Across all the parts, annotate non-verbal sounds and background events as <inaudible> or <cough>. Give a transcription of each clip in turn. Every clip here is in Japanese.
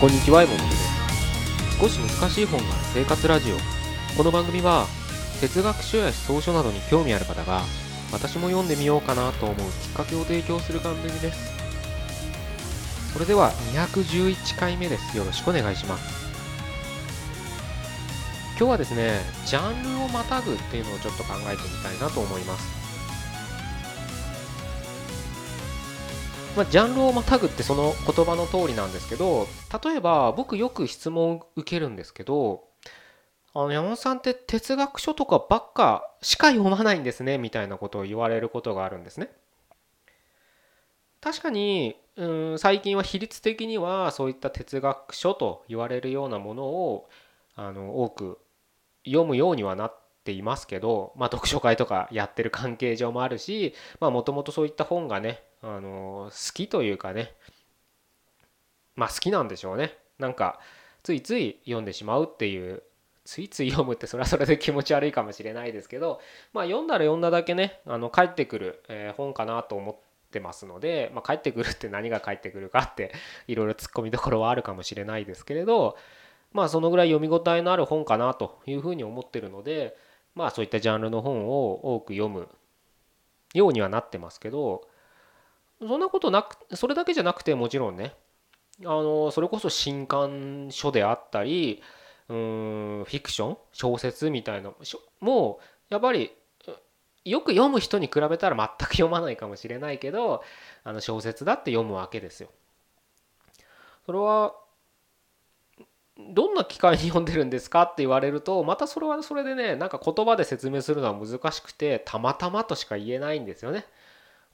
こんにちは、エモンです。少し難しい本がある生活ラジオ。この番組は、哲学書や思想書などに興味ある方が、私も読んでみようかなと思うきっかけを提供する番組です。それでは、211回目です。よろしくお願いします。今日はですね、ジャンルをまたぐっていうのをちょっと考えてみたいなと思います。まあ、ジャンルをまたぐってその言葉の通りなんですけど例えば僕よく質問を受けるんですけどあの山本さんって哲学書とかばっかしか読まないんですねみたいなことを言われることがあるんですね。確かにうん最近は比率的にはそういった哲学書と言われるようなものをあの多く読むようにはなっていますけど、まあ、読書会とかやってる関係上もあるしもともとそういった本がねあの好きというかね。まあ好きなんでしょうね。なんかついつい読んでしまうっていう。ついつい読むってそれはそれで気持ち悪いかもしれないですけど。まあ読んだら読んだだけねあの帰ってくる、え本かなと思ってますので、まあ、帰ってくるって何が帰ってくるかっていろいろ突っ込みどころはあるかもしれないですけれど。まあそのぐらい読み応えのある本かなというふうに思ってるので。まあそういったジャンルの本を多く読むようにはなってますけど。そんなことなくそれだけじゃなくてもちろんねあのそれこそ新刊書であったりうんフィクション小説みたいなもうやっぱりよく読む人に比べたら全く読まないかもしれないけどあの小説だって読むわけですよ。それはどんな機会に読んでるんですかって言われるとまたそれはそれでねなんか言葉で説明するのは難しくてたまたまとしか言えないんですよね。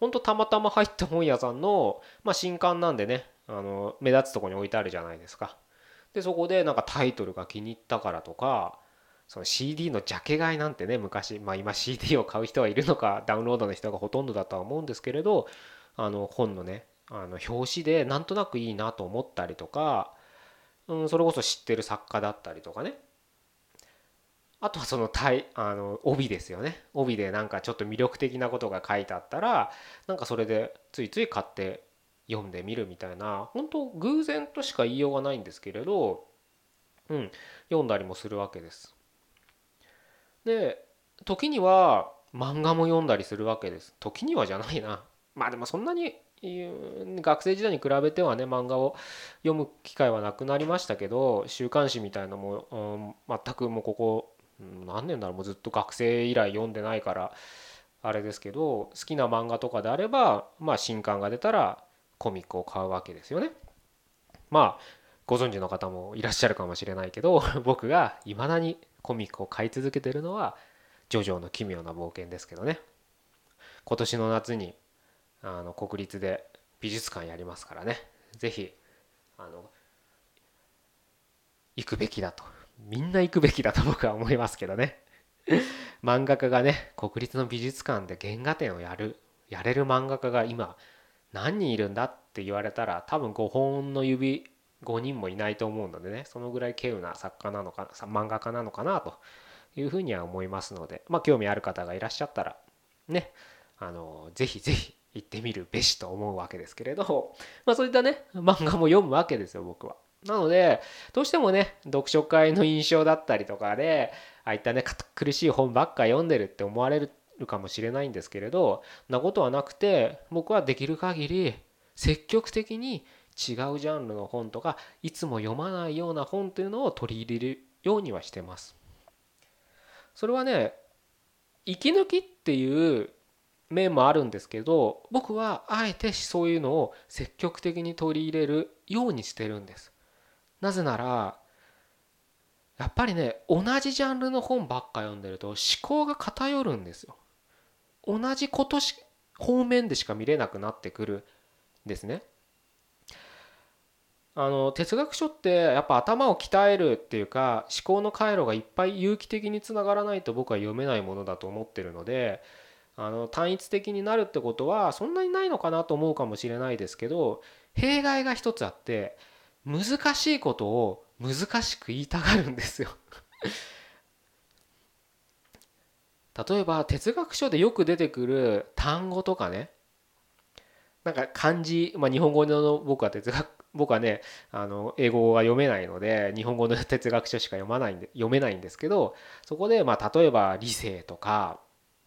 ほんとたまたま入った本屋さんの、まあ、新刊なんでねあの目立つとこに置いてあるじゃないですか。でそこでなんかタイトルが気に入ったからとかその CD のジャケ買いなんてね昔、まあ、今 CD を買う人はいるのかダウンロードの人がほとんどだとは思うんですけれどあの本のねあの表紙でなんとなくいいなと思ったりとか、うん、それこそ知ってる作家だったりとかねあとはその帯あの帯ですよね帯でなんかちょっと魅力的なことが書いてあったらなんかそれでついつい買って読んでみるみたいな本当偶然としか言いようがないんですけれど、うん、読んだりもするわけです。で時には漫画も読んだりするわけです。時にはじゃないな。まあでもそんなに学生時代に比べてはね漫画を読む機会はなくなりましたけど週刊誌みたいなのも、うん、全くもうここ何年だろうもうずっと学生以来読んでないからあれですけど好きな漫画とかであればまあ新刊が出たらコミックを買うわけですよね。まあご存知の方もいらっしゃるかもしれないけど <laughs> 僕がいまだにコミックを買い続けてるのは「ジョジョの奇妙な冒険」ですけどね。今年の夏にあの国立で美術館やりますからね。是非あの行くべきだと。みんな行くべきだと僕は思いますけどね。<laughs> 漫画家がね国立の美術館で原画展をやるやれる漫画家が今何人いるんだって言われたら多分5本の指5人もいないと思うのでね。そのぐらい稀有な作家なのかな漫画家なのかなというふうには思いますので。まあ興味ある方がいらっしゃったらねあのぜひぜひ行ってみるべしと思うわけですけれどまあそういったね漫画も読むわけですよ僕は。なのでどうしてもね読書会の印象だったりとかでああいったね堅苦しい本ばっか読んでるって思われるかもしれないんですけれどなことはなくて僕はできる限り積極的に違うジャンルの本とかいつも読まないような本というのを取り入れるようにはしてます。それはね息抜きっていう面もあるんですけど僕はあえてそういうのを積極的に取り入れるようにしてるんです。なぜならやっぱりね同じジャンルの本ばっか読んでると思考が偏るんですよ。同じことし方面でしか見れなくなってくるんですね。あの哲学書ってやっぱ頭を鍛えるっていうか思考の回路がいっぱい有機的につながらないと僕は読めないものだと思ってるのであの単一的になるってことはそんなにないのかなと思うかもしれないですけど弊害が一つあって難しいことを難しく言いたがるんですよ。<laughs> 例えば哲学書でよく出てくる単語とかね。なんか漢字、まあ、日本語の僕は哲学僕はねあの英語が読めないので日本語の哲学書しか読まないんで読めないんですけどそこでまあ例えば理性とか、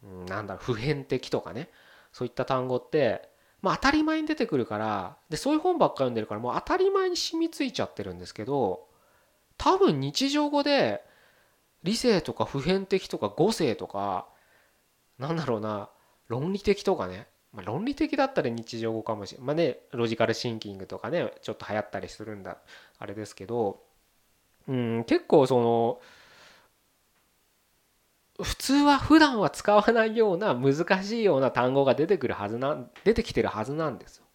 うん、なんだ普遍的とかね。そういった単語ってまあ当たり前に出てくるからでそういう本ばっか読んでるからもう当たり前に染みついちゃってるんですけど多分日常語で理性とか普遍的とか語性とかなんだろうな論理的とかねまあ、論理的だったら日常語かもしれない。まあねロジカルシンキングとかねちょっと流行ったりするんだあれですけどうん結構その普通は普段は使わないような難しいような単語が出てくるはずな出てきてるはずなんですよ。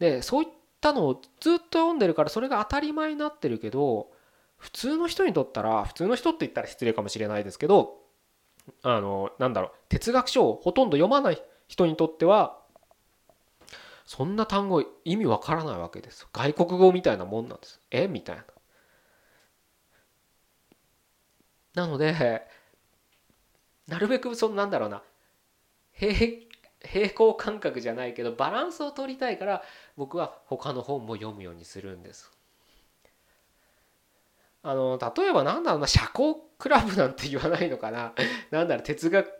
でそういったのをずっと読んでるからそれが当たり前になってるけど普通の人にとったら普通の人って言ったら失礼かもしれないですけどあのなんだろう哲学書をほとんど読まない人にとってはそんな単語意味わからないわけです外国語みたいなもんなんです。え？みたいな。なのでなるべくそのなんだろうな。平平行感覚じゃないけどバランスを取りたいから僕は他の本も読むようにするんです。あの例えばなんだろうな。社交クラブなんて言わないのかな。<laughs> なんだろう。哲学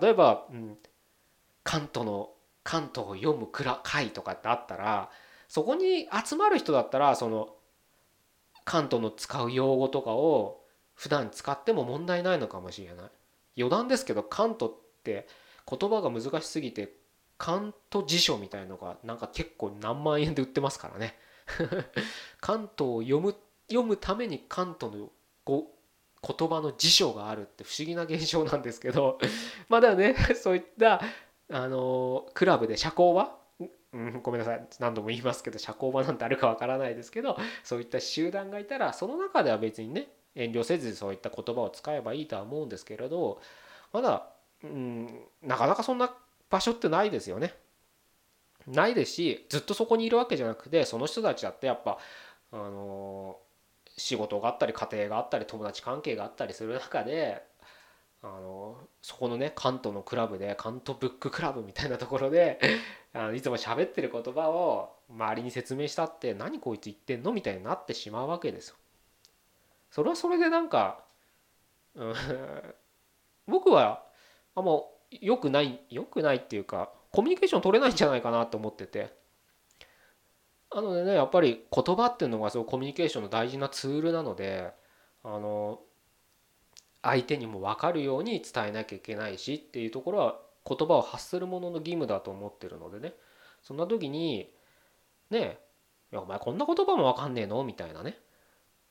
例えば、うん、カントのカントを読む会とかってあったらそこに集まる人だったらそのカントの使う用語とかを普段使っても問題ないのかもしれない。余談ですけどカントって言葉が難しすぎてカント辞書みたいのがなんか結構何万円で売ってますからね。<laughs> カントを読む読むためにカントの言葉の辞書があるって不思議な現象なんですけど。<laughs> まだねそういったあのクラブで社交場、ごめんなさい。何度も言いますけど社交場なんてあるかわからないですけどそういった集団がいたらその中では別にね遠慮せずそういった言葉を使えばいいとは思うんですけれどまだ、うん、なかなかそんな場所ってないですよね。ないですしずっとそこにいるわけじゃなくてその人たちだってやっぱあの仕事があったり家庭があったり友達関係があったりする中であのそこのね関東のクラブで関東ブッククラブみたいなところで <laughs> あのいつも喋ってる言葉を周りに説明したって何こいつ言ってんのみたいになってしまうわけですよ。それはそれでなんか、うん、<laughs> 僕はあんま良くない良くないっていうかコミュニケーション取れないんじゃないかなと思ってて。なのでねやっぱり言葉っていうのがそうコミュニケーションの大事なツールなのであの相手にも分かるように伝えなきゃいけないしっていうところは言葉を発するものの義務だと思ってるのでね。そんな時にねえお前こんな言葉も分かんねえの？みたいなね。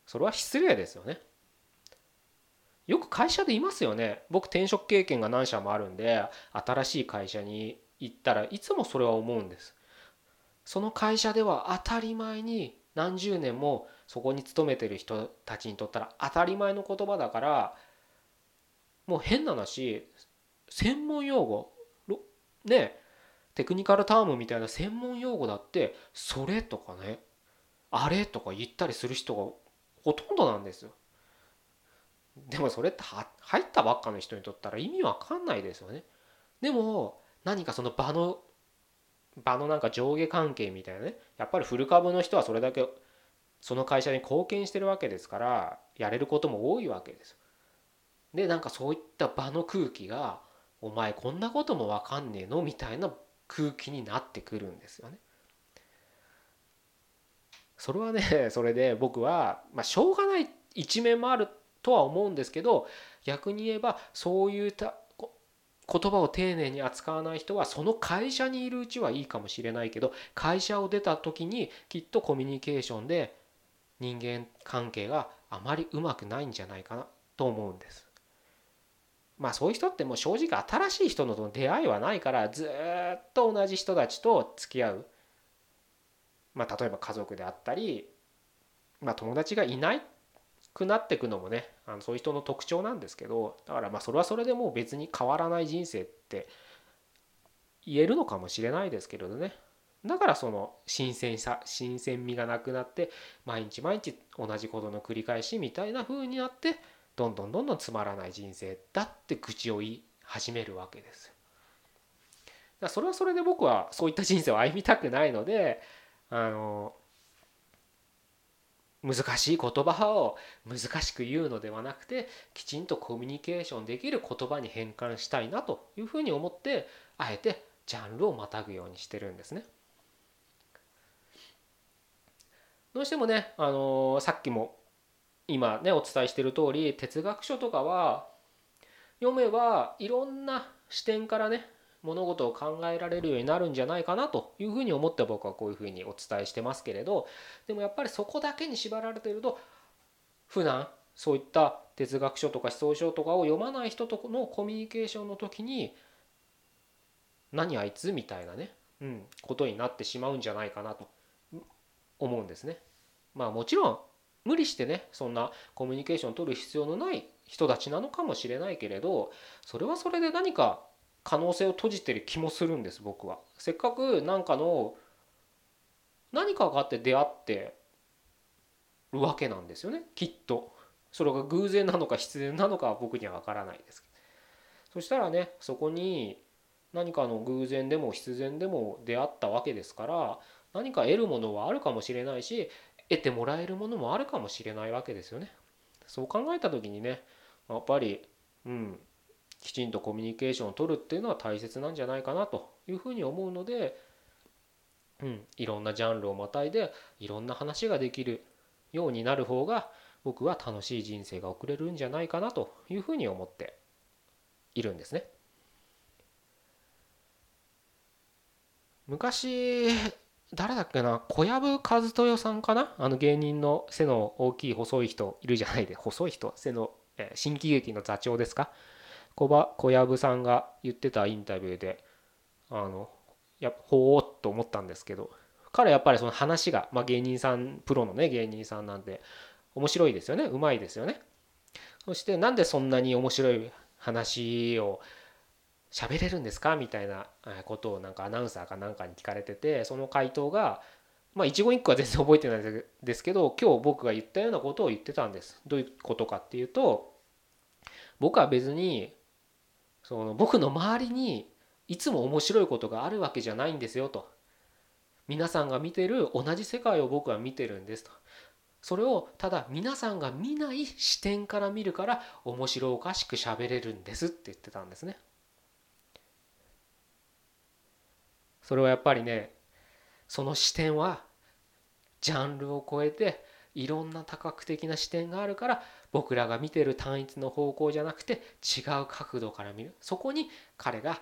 それは失礼ですよね。よく会社でいますよね。僕転職経験が何社もあるんで新しい会社に行ったらいつもそれは思うんです。その会社では当たり前に何十年もそこに勤めてる人たちにとったら当たり前の言葉だからもう変な話専門用語ねテクニカルタームみたいな専門用語だってそれとかねあれとか言ったりする人がほとんどなんですよ。でもそれって入ったばっかの人にとったら意味わかんないですよね。でも何かその場の場のなんか上下関係みたいなねやっぱりフル株の人はそれだけその会社に貢献してるわけですからやれることも多いわけです。でなんかそういった場の空気が「お前こんなことも分かんねえの?」みたいな空気になってくるんですよね。それはね <laughs> それで僕はまあしょうがない一面もあるとは思うんですけど逆に言えばそういうた言葉を丁寧に扱わない人はその会社にいるうちはいいかもしれないけど会社を出た時にきっとコミュニケーションで人間関係があまりうまくないんじゃないかなと思うんです。まあそういう人ってもう正直新しい人の出会いはないからずっと同じ人たちと付き合う、まあ、例えば家族であったり、まあ、友達がいないくなっていくのもねあのそういう人の特徴なんですけどだからまあそれはそれでもう別に変わらない人生って言えるのかもしれないですけれどねだからその新鮮さ新鮮味がなくなって毎日毎日同じことの繰り返しみたいな風になってどんどんどんどんつまらない人生だって口を言い始めるわけです。それはそれで僕はそういった人生を歩みたくないのであの難しい言葉を難しく言うのではなくてきちんとコミュニケーションできる言葉に変換したいなというふうに思ってあえてジャンルをまたぐようにしてるんですね。どうしてもね、あの、さっきも今ねお伝えしている通り哲学書とかは読めばいろんな視点からね物事を考えられるようになるんじゃないかなというふうに思って僕はこういうふうにお伝えしてますけれどでもやっぱりそこだけに縛られていると普段そういった哲学書とか思想書とかを読まない人とのコミュニケーションの時に何あいつみたいなね、うん、ことになってしまうんじゃないかなと思うんですね。まあもちろん無理してねそんなコミュニケーションを取る必要のない人たちなのかもしれないけれどそれはそれで何か可能性を閉じてる気もするんです僕は。せっかく何かの何かがあって出会ってるわけなんですよねきっと。それが偶然なのか必然なのかは僕には分からないですそしたらねそこに何かの偶然でも必然でも出会ったわけですから何か得るものはあるかもしれないし得てもらえるものもあるかもしれないわけですよね。そう考えた時にねやっぱりうんきちんとコミュニケーションを取るっていうのは大切なんじゃないかなというふうに思うので、うん、いろんなジャンルをまたいでいろんな話ができるようになる方が僕は楽しい人生が送れるんじゃないかなというふうに思っているんですね。昔誰だっけな小籔和豊さんかな？あの芸人の背の大きい細い人いるじゃないで細い人背の、え新喜劇の座長ですか？小小籔さんが言ってたインタビューであのやほーっと思ったんですけど彼やっぱりその話が、まあ、芸人さんプロのね芸人さんなんで面白いですよね。うまいですよね。そしてなんでそんなに面白い話を喋れるんですか？みたいなことをなんかアナウンサーかなんかに聞かれててその回答がまあ一言一句は全然覚えてないですけど今日僕が言ったようなことを言ってたんです。どういうことかっていうと僕は別にその僕の周りにいつも面白いことがあるわけじゃないんですよと皆さんが見てる同じ世界を僕は見てるんですとそれをただ皆さんが見ない視点から見るから面白おかしく喋れるんですって言ってたんですね。それはやっぱりねその視点はジャンルを超えていろんな多角的な視点があるから僕らが見てる単一の方向じゃなくて違う角度から見るそこに彼が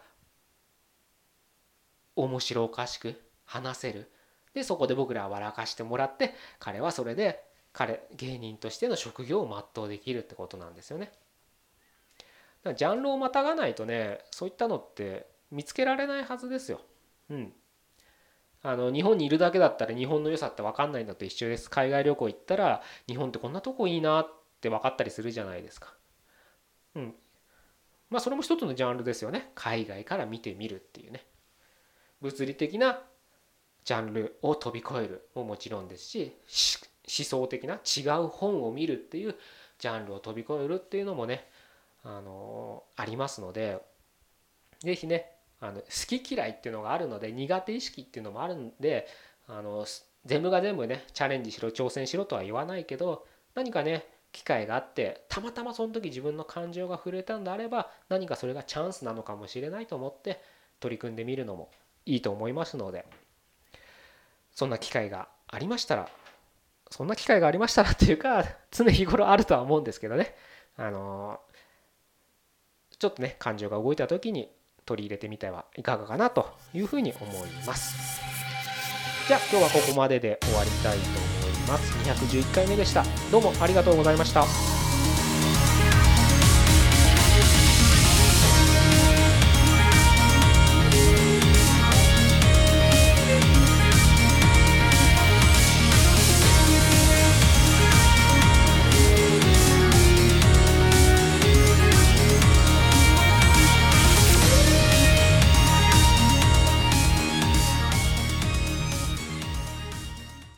面白おかしく話せるでそこで僕らは笑かしてもらって彼はそれで彼芸人としての職業を全うできるってことなんですよね。ジャンルをまたがないとねそういったのって見つけられないはずですよ。うん。あの日本にいるだけだったら日本の良さって分かんないのと一緒です。海外旅行行ったら日本ってこんなとこいいなっって分かったりするじゃないですか。うん。まあそれも一つのジャンルですよね。海外から見てみるっていうね。物理的なジャンルを飛び越えるももちろんですし思想的な違う本を見るっていうジャンルを飛び越えるっていうのもねあのありますので是非ねあの好き嫌いっていうのがあるので苦手意識っていうのもあるんであの全部が全部ねチャレンジしろ挑戦しろとは言わないけど何かね機会があってたまたまその時自分の感情が触れたんであれば何かそれがチャンスなのかもしれないと思って取り組んでみるのもいいと思いますのでそんな機会がありましたらそんな機会がありましたらっていうか常日頃あるとは思うんですけどね。あのちょっとね感情が動いた時に取り入れてみてはいかがかなというふうに思います。じゃあ今日はここまでで終わりたいと思います。ます。211回目でした。どうもありがとうございました。